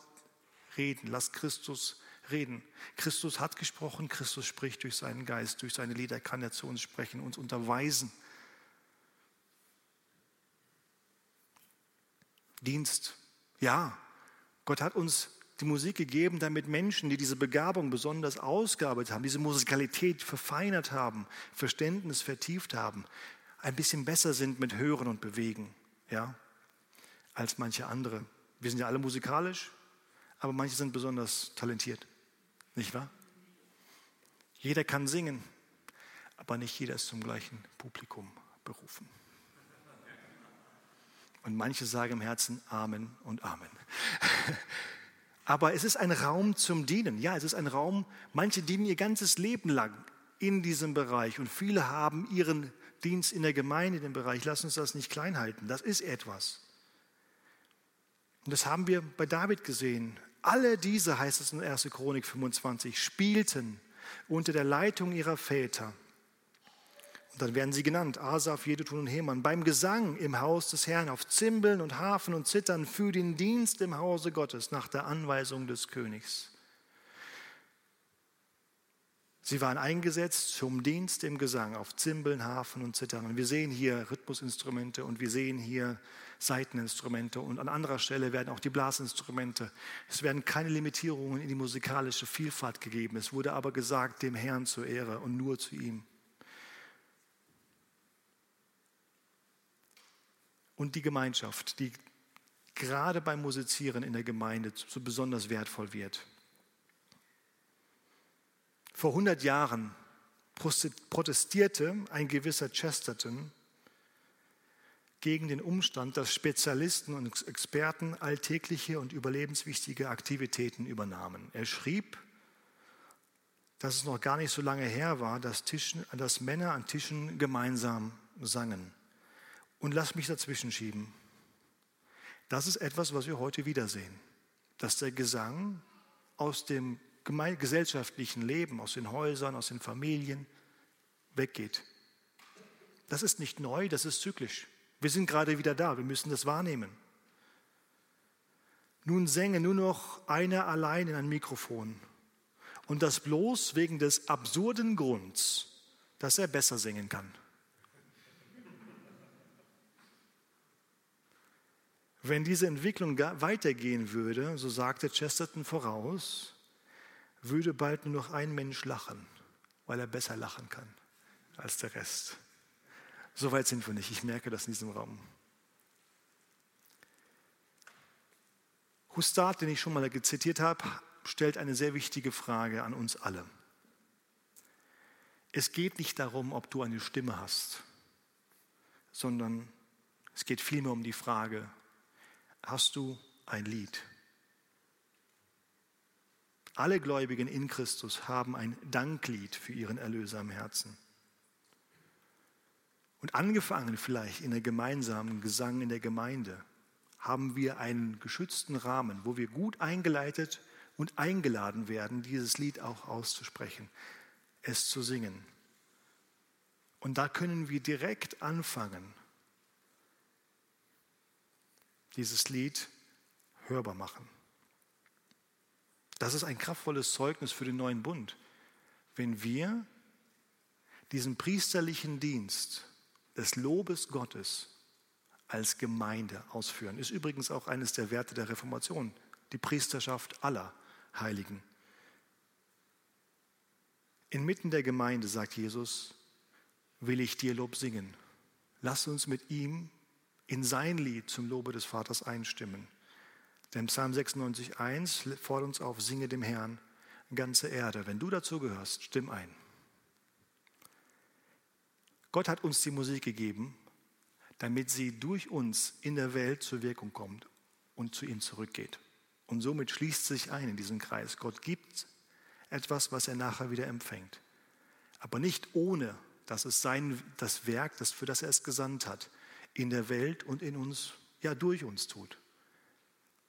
reden, lasst Christus reden. Christus hat gesprochen, Christus spricht durch seinen Geist, durch seine Lieder kann er zu uns sprechen, uns unterweisen. Dienst. Ja, Gott hat uns die Musik gegeben, damit Menschen, die diese Begabung besonders ausgearbeitet haben, diese Musikalität verfeinert haben, Verständnis vertieft haben, ein bisschen besser sind mit Hören und Bewegen, ja, als manche andere. Wir sind ja alle musikalisch, aber manche sind besonders talentiert, nicht wahr? Jeder kann singen, aber nicht jeder ist zum gleichen Publikum berufen. Und manche sagen im Herzen Amen und Amen. (laughs) Aber es ist ein Raum zum Dienen. Ja, es ist ein Raum, manche dienen ihr ganzes Leben lang in diesem Bereich und viele haben ihren Dienst in der Gemeinde, in dem Bereich. Lass uns das nicht klein halten. Das ist etwas. Und das haben wir bei David gesehen. Alle diese, heißt es in 1. Chronik 25, spielten unter der Leitung ihrer Väter. Und dann werden sie genannt, Asaf, Jedutun und Heman, beim Gesang im Haus des Herrn auf Zimbeln und Hafen und Zittern für den Dienst im Hause Gottes nach der Anweisung des Königs. Sie waren eingesetzt zum Dienst im Gesang auf Zimbeln, Hafen und Zittern. Wir sehen hier Rhythmusinstrumente und wir sehen hier Saiteninstrumente und an anderer Stelle werden auch die Blasinstrumente. Es werden keine Limitierungen in die musikalische Vielfalt gegeben. Es wurde aber gesagt, dem Herrn zur Ehre und nur zu ihm. Und die Gemeinschaft, die gerade beim Musizieren in der Gemeinde so besonders wertvoll wird. Vor 100 Jahren protestierte ein gewisser Chesterton gegen den Umstand, dass Spezialisten und Experten alltägliche und überlebenswichtige Aktivitäten übernahmen. Er schrieb, dass es noch gar nicht so lange her war, dass, Tischen, dass Männer an Tischen gemeinsam sangen. Und lass mich dazwischen schieben. Das ist etwas, was wir heute wiedersehen, dass der Gesang aus dem gesellschaftlichen Leben, aus den Häusern, aus den Familien weggeht. Das ist nicht neu, das ist zyklisch. Wir sind gerade wieder da, wir müssen das wahrnehmen. Nun sänge nur noch einer allein in ein Mikrofon und das bloß wegen des absurden Grunds, dass er besser singen kann. Wenn diese Entwicklung weitergehen würde, so sagte Chesterton voraus, würde bald nur noch ein Mensch lachen, weil er besser lachen kann als der Rest. So weit sind wir nicht. Ich merke das in diesem Raum. Hustad, den ich schon mal zitiert habe, stellt eine sehr wichtige Frage an uns alle. Es geht nicht darum, ob du eine Stimme hast, sondern es geht vielmehr um die Frage, hast du ein Lied? Alle Gläubigen in Christus haben ein Danklied für ihren Erlöser im Herzen. Und angefangen vielleicht in der gemeinsamen Gesang in der Gemeinde, haben wir einen geschützten Rahmen, wo wir gut eingeleitet und eingeladen werden, dieses Lied auch auszusprechen, es zu singen. Und da können wir direkt anfangen, dieses Lied hörbar machen. Das ist ein kraftvolles Zeugnis für den neuen Bund. Wenn wir diesen priesterlichen Dienst des Lobes Gottes als Gemeinde ausführen, ist übrigens auch eines der Werte der Reformation, die Priesterschaft aller Heiligen. Inmitten der Gemeinde, sagt Jesus, will ich dir Lob singen. Lass uns mit ihm in sein Lied zum Lobe des Vaters einstimmen. Denn Psalm 96,1 fordert uns auf, singe dem Herrn ganze Erde. Wenn du dazu gehörst, stimm ein. Gott hat uns die Musik gegeben, damit sie durch uns in der Welt zur Wirkung kommt und zu ihm zurückgeht. Und somit schließt sich ein in diesen Kreis. Gott gibt etwas, was er nachher wieder empfängt. Aber nicht ohne, dass es sein, das Werk, das, für das er es gesandt hat, in der Welt und in uns, ja durch uns tut.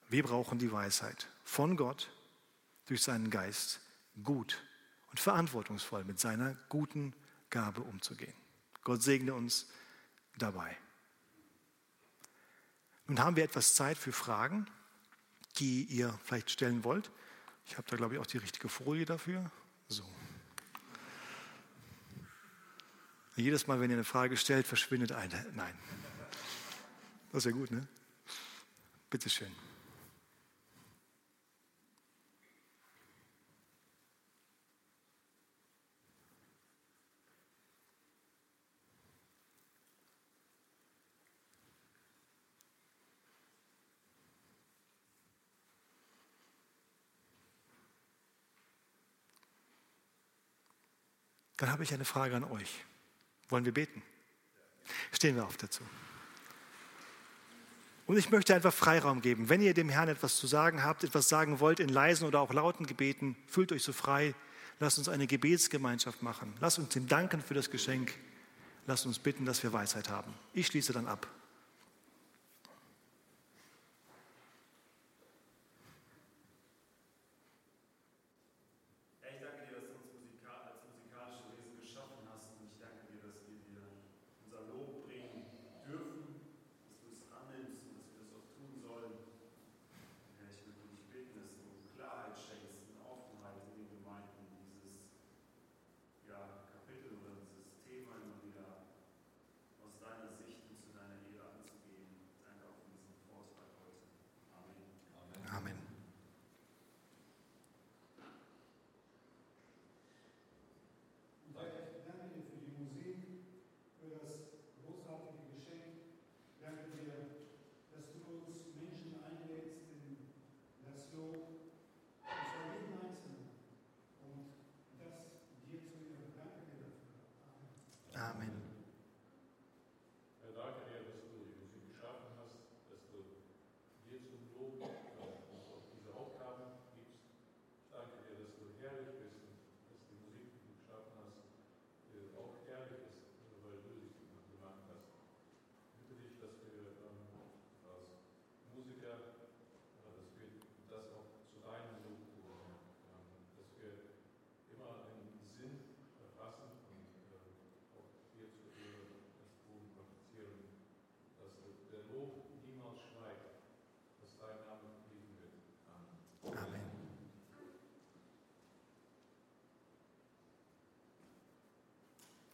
Wir brauchen die Weisheit von Gott durch seinen Geist, gut und verantwortungsvoll mit seiner guten Gabe umzugehen. Gott segne uns dabei. Nun haben wir etwas Zeit für Fragen, die ihr vielleicht stellen wollt. Ich habe da, glaube ich, auch die richtige Folie dafür. So. Jedes Mal, wenn ihr eine Frage stellt, verschwindet eine. Nein. Das ist ja gut, ne? Bitteschön. Dann habe ich eine Frage an euch. Wollen wir beten? Stehen wir auf dazu. Und ich möchte einfach Freiraum geben. Wenn ihr dem Herrn etwas zu sagen habt, etwas sagen wollt in leisen oder auch lauten Gebeten, fühlt euch so frei. Lasst uns eine Gebetsgemeinschaft machen. Lasst uns ihm danken für das Geschenk. Lasst uns bitten, dass wir Weisheit haben. Ich schließe dann ab.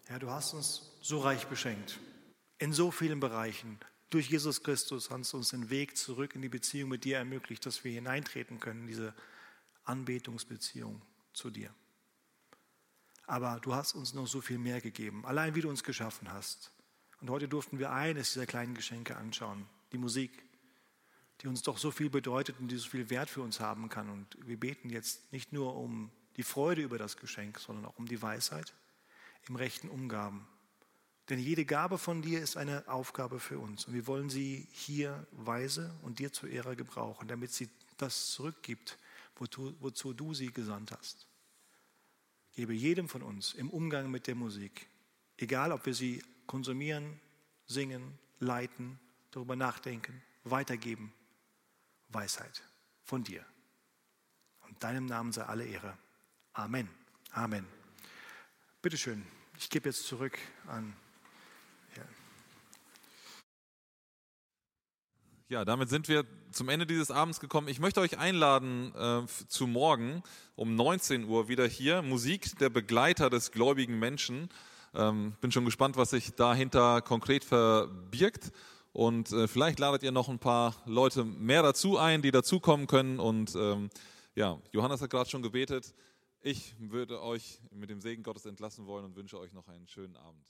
Herr, du hast uns so reich beschenkt, in so vielen Bereichen. Durch Jesus Christus hast du uns den Weg zurück in die Beziehung mit dir ermöglicht, dass wir hineintreten können diese Anbetungsbeziehung zu dir. Aber du hast uns noch so viel mehr gegeben, allein wie du uns geschaffen hast. Und heute durften wir eines dieser kleinen Geschenke anschauen, die Musik, die uns doch so viel bedeutet und die so viel Wert für uns haben kann. Und wir beten jetzt nicht nur um die Freude über das Geschenk, sondern auch um die Weisheit im rechten Umgaben. Denn jede Gabe von dir ist eine Aufgabe für uns. Und wir wollen sie hier weise und dir zur Ehre gebrauchen, damit sie das zurückgibt, wozu, wozu du sie gesandt hast. Gebe jedem von uns im Umgang mit der Musik, egal ob wir sie konsumieren, singen, leiten, darüber nachdenken, weitergeben, Weisheit von dir. Und deinem Namen sei alle Ehre. Amen. Amen. Bitte schön, ich gebe jetzt zurück an. Ja. Ja, damit sind wir zum Ende dieses Abends gekommen. Ich möchte euch einladen äh, zu morgen um 19 Uhr wieder hier. Musik der Begleiter des gläubigen Menschen. Ähm, bin schon gespannt, was sich dahinter konkret verbirgt. Und äh, vielleicht ladet ihr noch ein paar Leute mehr dazu ein, die dazukommen können. Und ähm, ja, Johannes hat gerade schon gebetet. Ich würde euch mit dem Segen Gottes entlassen wollen und wünsche euch noch einen schönen Abend.